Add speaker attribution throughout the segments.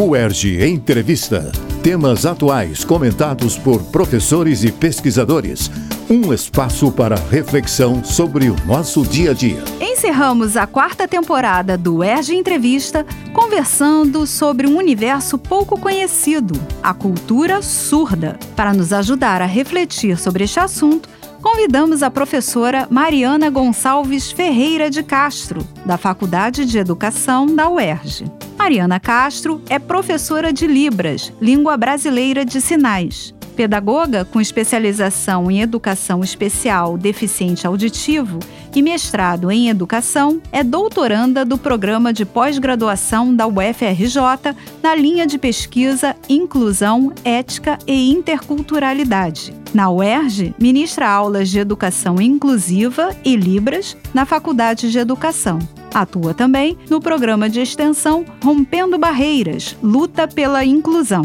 Speaker 1: UERJ Entrevista. Temas atuais comentados por professores e pesquisadores. Um espaço para reflexão sobre o nosso dia a dia.
Speaker 2: Encerramos a quarta temporada do UERJ Entrevista conversando sobre um universo pouco conhecido, a cultura surda. Para nos ajudar a refletir sobre este assunto, convidamos a professora Mariana Gonçalves Ferreira de Castro, da Faculdade de Educação da UERJ. Mariana Castro é professora de Libras, língua brasileira de sinais. Pedagoga com especialização em educação especial deficiente auditivo e mestrado em educação, é doutoranda do programa de pós-graduação da UFRJ na linha de pesquisa Inclusão, Ética e Interculturalidade. Na UERJ, ministra aulas de educação inclusiva e Libras na Faculdade de Educação. Atua também no programa de extensão Rompendo Barreiras Luta pela Inclusão.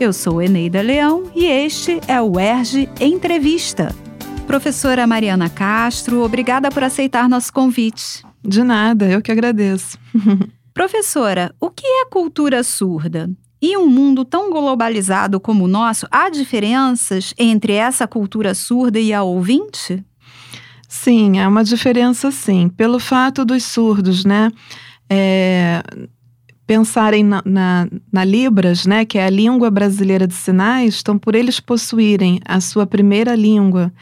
Speaker 2: Eu sou Eneida Leão e este é o ERG Entrevista. Professora Mariana Castro, obrigada por aceitar nosso convite.
Speaker 3: De nada, eu que agradeço.
Speaker 2: Professora, o que é cultura surda? E um mundo tão globalizado como o nosso, há diferenças entre essa cultura surda e a ouvinte?
Speaker 3: Sim, há uma diferença sim. Pelo fato dos surdos, né? É, pensarem na, na, na, Libras, né, que é a língua brasileira de sinais, então por eles possuírem a sua primeira língua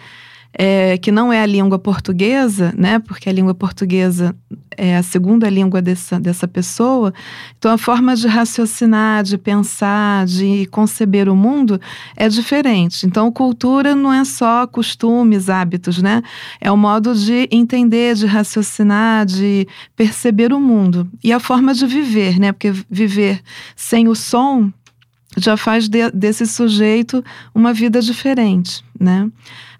Speaker 3: é, que não é a língua portuguesa, né? Porque a língua portuguesa é a segunda língua dessa, dessa pessoa. Então, a forma de raciocinar, de pensar, de conceber o mundo é diferente. Então, cultura não é só costumes, hábitos, né? É o modo de entender, de raciocinar, de perceber o mundo. E a forma de viver, né? Porque viver sem o som já faz de, desse sujeito uma vida diferente, né?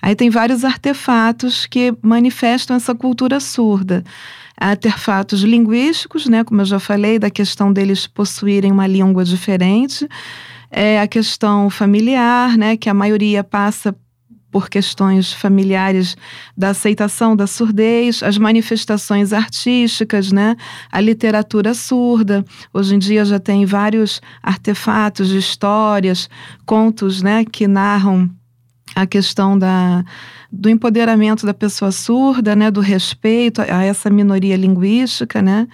Speaker 3: Aí tem vários artefatos que manifestam essa cultura surda. Artefatos linguísticos, né, como eu já falei, da questão deles possuírem uma língua diferente. É a questão familiar, né, que a maioria passa por questões familiares da aceitação da surdez, as manifestações artísticas, né? A literatura surda. Hoje em dia já tem vários artefatos de histórias, contos, né, que narram a questão da, do empoderamento da pessoa surda, né, do respeito a essa minoria linguística, né,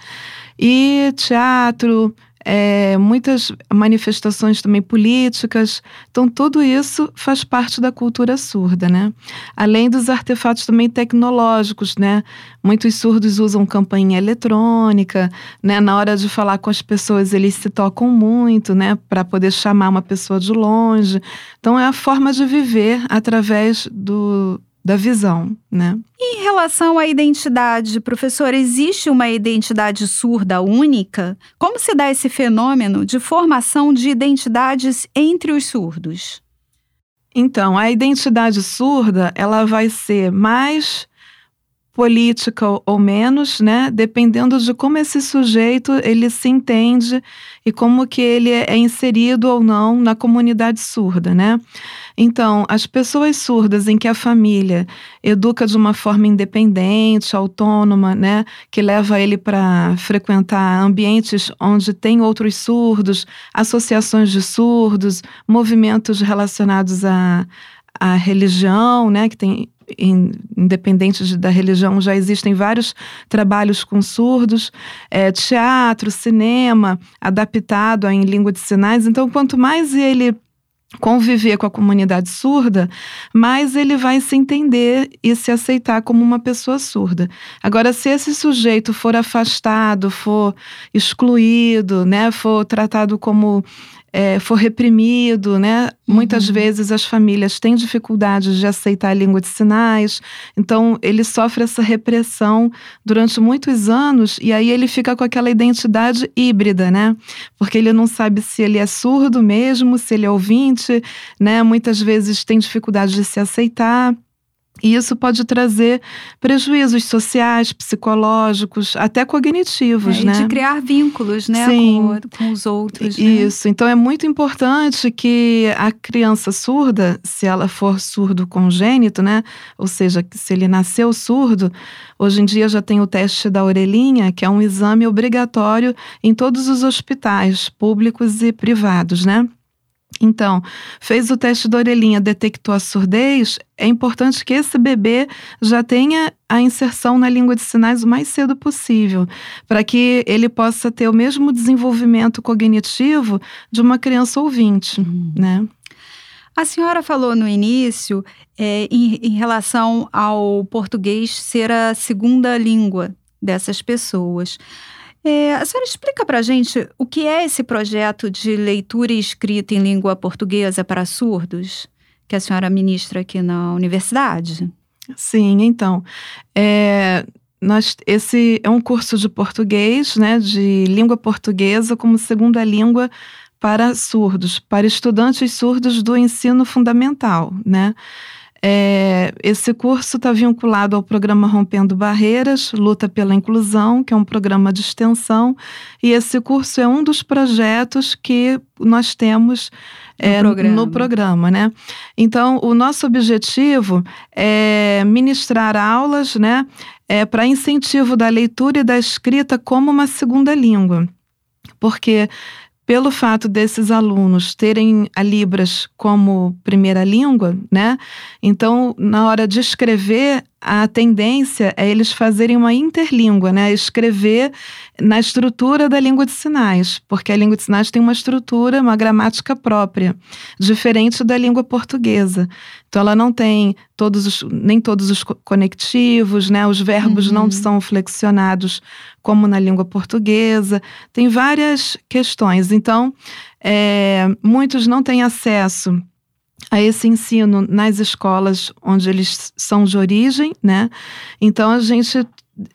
Speaker 3: e teatro, é, muitas manifestações também políticas. Então, tudo isso faz parte da cultura surda, né? Além dos artefatos também tecnológicos, né? Muitos surdos usam campainha eletrônica, né? Na hora de falar com as pessoas, eles se tocam muito, né? Para poder chamar uma pessoa de longe. Então, é a forma de viver através do, da visão, né?
Speaker 2: Em relação à identidade, professor, existe uma identidade surda única? Como se dá esse fenômeno de formação de identidades entre os surdos?
Speaker 3: Então, a identidade surda, ela vai ser mais política ou menos, né? Dependendo de como esse sujeito ele se entende e como que ele é inserido ou não na comunidade surda, né? Então, as pessoas surdas em que a família educa de uma forma independente, autônoma, né, que leva ele para frequentar ambientes onde tem outros surdos, associações de surdos, movimentos relacionados à, à religião, né, que tem independente de, da religião, já existem vários trabalhos com surdos, é, teatro, cinema, adaptado em língua de sinais. Então, quanto mais ele conviver com a comunidade surda, mais ele vai se entender e se aceitar como uma pessoa surda. Agora, se esse sujeito for afastado, for excluído, né, for tratado como é, for reprimido, né? Uhum. Muitas vezes as famílias têm dificuldades de aceitar a língua de sinais, então ele sofre essa repressão durante muitos anos e aí ele fica com aquela identidade híbrida, né? Porque ele não sabe se ele é surdo mesmo, se ele é ouvinte, né? Muitas vezes tem dificuldade de se aceitar. E isso pode trazer prejuízos sociais, psicológicos, até cognitivos,
Speaker 2: é,
Speaker 3: né?
Speaker 2: de criar vínculos, né,
Speaker 3: Sim.
Speaker 2: com, com os outros. né?
Speaker 3: Isso. Então é muito importante que a criança surda, se ela for surdo congênito, né? Ou seja, se ele nasceu surdo, hoje em dia já tem o teste da orelhinha, que é um exame obrigatório em todos os hospitais públicos e privados, né? Então, fez o teste da orelhinha, detectou a surdez, é importante que esse bebê já tenha a inserção na língua de sinais o mais cedo possível, para que ele possa ter o mesmo desenvolvimento cognitivo de uma criança ouvinte,
Speaker 2: Uhum.
Speaker 3: né?
Speaker 2: A senhora falou no início é, em, em relação ao português ser a segunda língua dessas pessoas. É, a senhora explica para a gente o que é esse projeto de leitura e escrita em língua portuguesa para surdos que a senhora ministra aqui na universidade?
Speaker 3: Sim, então, é, nós, esse é um curso de português, né, de língua portuguesa como segunda língua para surdos, para estudantes surdos do ensino fundamental, né? É, esse curso está vinculado ao programa Rompendo Barreiras, Luta pela Inclusão, que é um programa de extensão, e esse curso é um dos projetos que nós temos é,
Speaker 2: programa.
Speaker 3: no programa, né? Então, o nosso objetivo é ministrar aulas, né, é, para incentivo da leitura e da escrita como uma segunda língua, porque pelo fato desses alunos terem a Libras como primeira língua, né? Então, na hora de escrever, a tendência é eles fazerem uma interlíngua, né? Escrever na estrutura da língua de sinais, porque a língua de sinais tem uma estrutura, uma gramática própria, diferente da língua portuguesa. Então, ela não tem todos os, nem todos os conectivos, né? Os verbos
Speaker 2: Uhum.
Speaker 3: não são flexionados como na língua portuguesa. Tem várias questões. Então, é, muitos não têm acesso a esse ensino nas escolas onde eles são de origem, né? Então a gente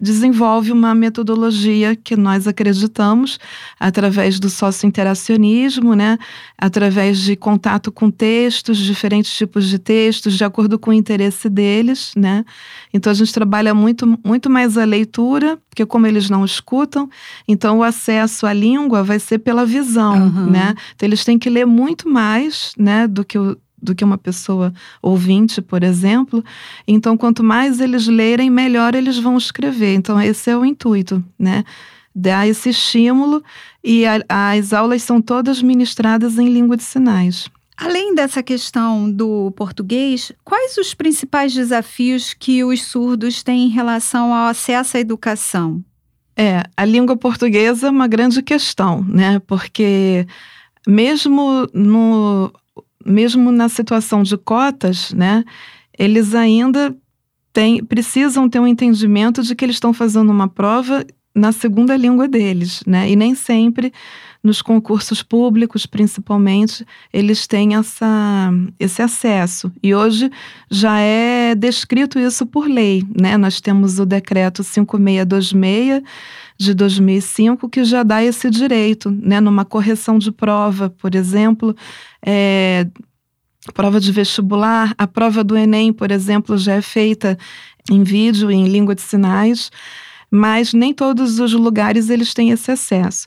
Speaker 3: desenvolve uma metodologia que nós acreditamos através do sócio-interacionismo, né? Através de contato com textos, diferentes tipos de textos, de acordo com o interesse deles, né? Então a gente trabalha muito, muito mais a leitura, porque como eles não escutam, então o acesso à língua vai ser pela visão,
Speaker 2: Aham.
Speaker 3: né? Então eles têm que ler muito mais, né, do que o do que uma pessoa ouvinte, por exemplo. Então, quanto mais eles lerem, melhor eles vão escrever. Então, esse é o intuito, né? Dar esse estímulo e a- as aulas são todas ministradas em língua de sinais.
Speaker 2: Além dessa questão do português, quais os principais desafios que os surdos têm em relação ao acesso à educação?
Speaker 3: É, a língua portuguesa é uma grande questão, né? Porque mesmo no mesmo na situação de cotas, né, eles ainda têm, precisam ter um entendimento de que eles estão fazendo uma prova na segunda língua deles, né? E nem sempre nos concursos públicos, principalmente, eles têm essa, esse acesso. E hoje já é descrito isso por lei, né? Nós temos o decreto 5626 de 2005 que já dá esse direito, né? Numa correção de prova, por exemplo, é, prova de vestibular, a prova do Enem, por exemplo, já é feita em vídeo, em língua de sinais, mas nem todos os lugares eles têm esse acesso.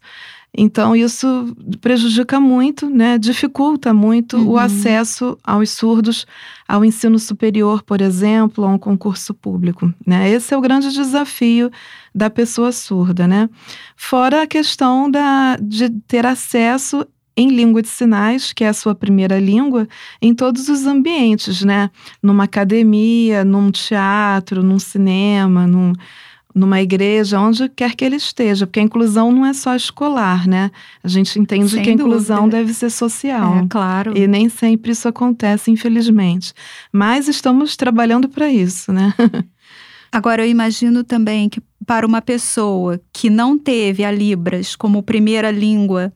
Speaker 3: Então, isso prejudica muito, né? dificulta muito
Speaker 2: Uhum.
Speaker 3: o acesso aos surdos ao ensino superior, por exemplo, a um concurso público. Né? Esse é o grande desafio da pessoa surda. Né? Fora a questão da, de ter acesso em língua de sinais, que é a sua primeira língua, em todos os ambientes, né? Numa academia, num teatro, num cinema, num, numa igreja, onde quer que ele esteja, porque a inclusão não é só escolar, né? A gente entende
Speaker 2: Sem
Speaker 3: que a inclusão
Speaker 2: dúvida.
Speaker 3: deve ser social.
Speaker 2: É, claro.
Speaker 3: E nem sempre isso acontece, infelizmente. Mas estamos trabalhando para isso, né?
Speaker 2: Agora, eu imagino também que para uma pessoa que não teve a Libras como primeira língua,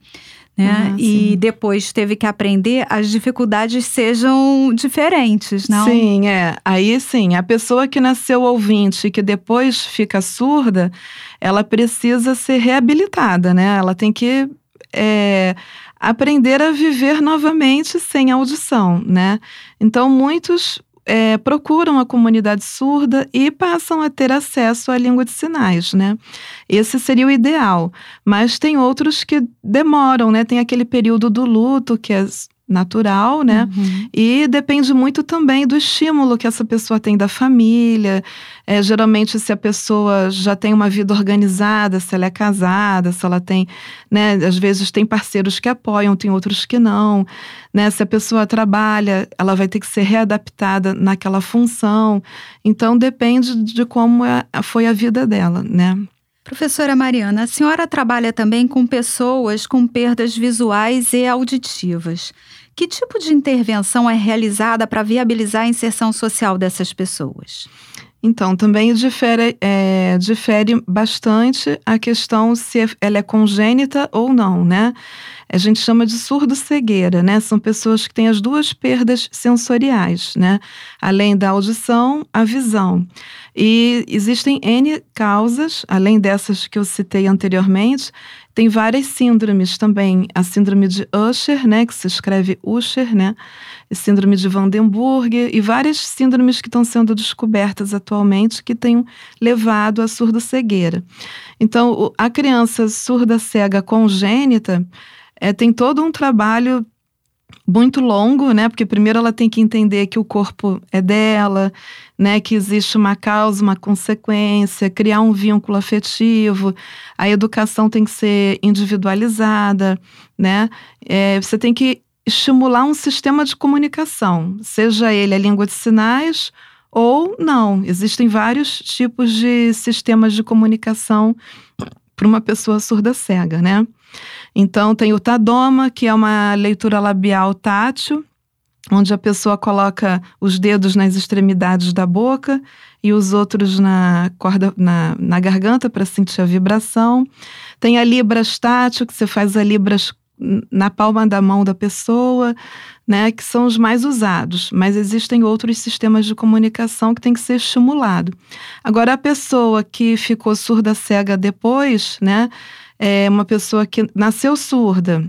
Speaker 2: né,
Speaker 3: Ah,
Speaker 2: e depois teve que aprender, as dificuldades sejam diferentes, não?
Speaker 3: Sim, é. Aí sim, a pessoa que nasceu ouvinte e que depois fica surda, ela precisa ser reabilitada, né? Ela tem que é, aprender a viver novamente sem audição, né? Então, muitos é, procuram a comunidade surda e passam a ter acesso à língua de sinais, né? Esse seria o ideal. Mas tem outros que demoram, né? Tem aquele período do luto, que é natural, né? Uhum. E depende muito também do estímulo que essa pessoa tem da família. É, geralmente, se a pessoa já tem uma vida organizada, se ela é casada, se ela tem, né? Às vezes tem parceiros que apoiam, tem outros que não, né? Se a pessoa trabalha, ela vai ter que ser readaptada naquela função. Então, depende de como é, foi a vida dela, né?
Speaker 2: Professora Mariana, a senhora trabalha também com pessoas com perdas visuais e auditivas. Que tipo de intervenção é realizada para viabilizar a inserção social dessas pessoas?
Speaker 3: Então, também difere, é, difere bastante a questão se ela é congênita ou não, né? A gente chama de surdo-cegueira, né? São pessoas que têm as duas perdas sensoriais, né? Além da audição, a visão. E existem N causas, além dessas que eu citei anteriormente, tem várias síndromes também. A síndrome de Usher, né, que se escreve Usher, né? A síndrome de Vandenburg e várias síndromes que estão sendo descobertas atualmente que têm levado à surda-cegueira. Então, a criança surda-cega congênita é, tem todo um trabalho muito longo, né? Porque primeiro ela tem que entender que o corpo é dela, né? Que existe uma causa, uma consequência, criar um vínculo afetivo. A educação tem que ser individualizada, né? É, você tem que estimular um sistema de comunicação, seja ele a língua de sinais ou não. Existem vários tipos de sistemas de comunicação para uma pessoa surda cega, né? Então, tem o Tadoma, que é uma leitura labial tátil, onde a pessoa coloca os dedos nas extremidades da boca e os outros na corda na, na garganta para sentir a vibração. Tem a libras tátil, que você faz a libras na palma da mão da pessoa, né, que são os mais usados, mas existem outros sistemas de comunicação que tem que ser estimulado. Agora a pessoa que ficou surda cega depois, né, é uma pessoa que nasceu surda,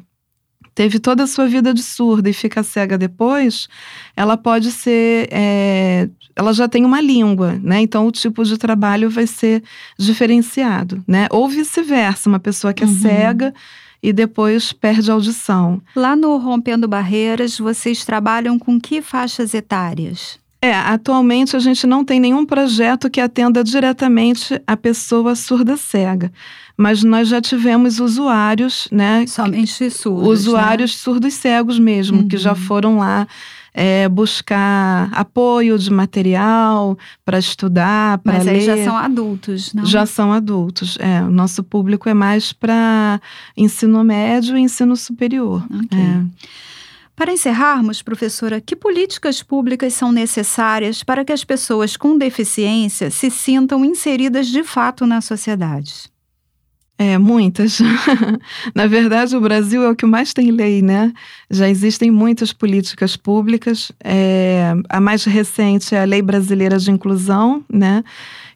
Speaker 3: teve toda a sua vida de surda e fica cega depois, ela pode ser. É, ela já tem uma língua, né? Então o tipo de trabalho vai ser diferenciado, né? Ou vice-versa, uma pessoa que é uhum. cega e depois perde a audição.
Speaker 2: Lá no Rompendo Barreiras, vocês trabalham com que faixas etárias?
Speaker 3: É, atualmente a gente não tem nenhum projeto que atenda diretamente a pessoa surda cega, mas nós já tivemos usuários, né?
Speaker 2: Somente surdos.
Speaker 3: Usuários
Speaker 2: né?
Speaker 3: surdos cegos mesmo, uhum. que já uhum. foram lá é, buscar apoio de material para estudar, para ler. Mas aí
Speaker 2: já são adultos, não?
Speaker 3: Já são adultos. É, o nosso público é mais para ensino médio e ensino superior. Okay. É.
Speaker 2: Para encerrarmos, professora, que políticas públicas são necessárias para que as pessoas com deficiência se sintam inseridas de fato na sociedade?
Speaker 3: É, muitas. Na verdade, o Brasil é o que mais tem lei, né? Já existem muitas políticas públicas. É, a mais recente é a Lei Brasileira de Inclusão, né?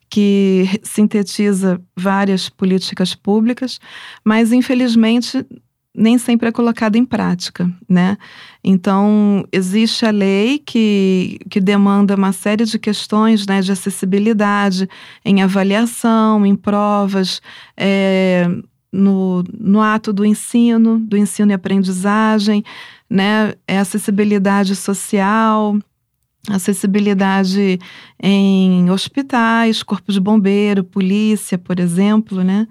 Speaker 3: Que sintetiza várias políticas públicas, mas infelizmente nem sempre é colocada em prática, né? Então, existe a lei que, que demanda uma série de questões né, de acessibilidade em avaliação, em provas, é, no, no ato do ensino, do ensino e aprendizagem, né? É acessibilidade social, acessibilidade em hospitais, corpo de bombeiro, polícia, por exemplo, né?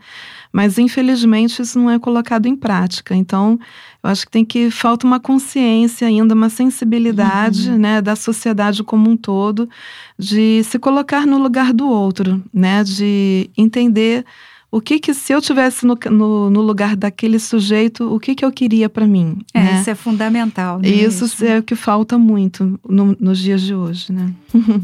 Speaker 3: Mas infelizmente isso não é colocado em prática. Então, eu acho que tem que falta uma consciência ainda, uma sensibilidade, uhum. né, da sociedade como um todo, de se colocar no lugar do outro, né, de entender o que que se eu tivesse no, no, no, lugar daquele sujeito, o que que eu queria para mim?
Speaker 2: É,
Speaker 3: né?
Speaker 2: isso é fundamental.
Speaker 3: Né? Isso é o que falta muito no, nos dias de hoje, né?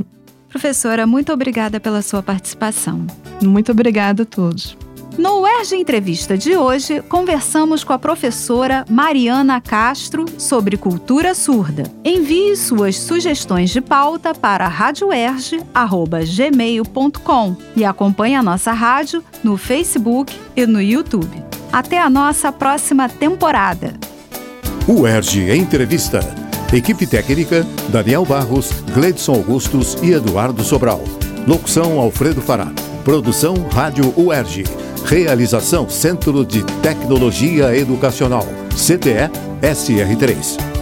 Speaker 2: Professora, muito obrigada pela sua participação.
Speaker 3: Muito obrigada a todos.
Speaker 2: No UERJ Entrevista de hoje, conversamos com a professora Mariana Castro sobre cultura surda. Envie suas sugestões de pauta para radioerge.gmail.com e acompanhe a nossa rádio no Facebook e no YouTube. Até a nossa próxima temporada.
Speaker 1: UERJ Entrevista Equipe técnica: Daniel Barros, Gleidson Augustos e Eduardo Sobral. Locução: Alfredo Fará. Produção: Rádio UERJ. Realização: Centro de Tecnologia Educacional. CTE SR3.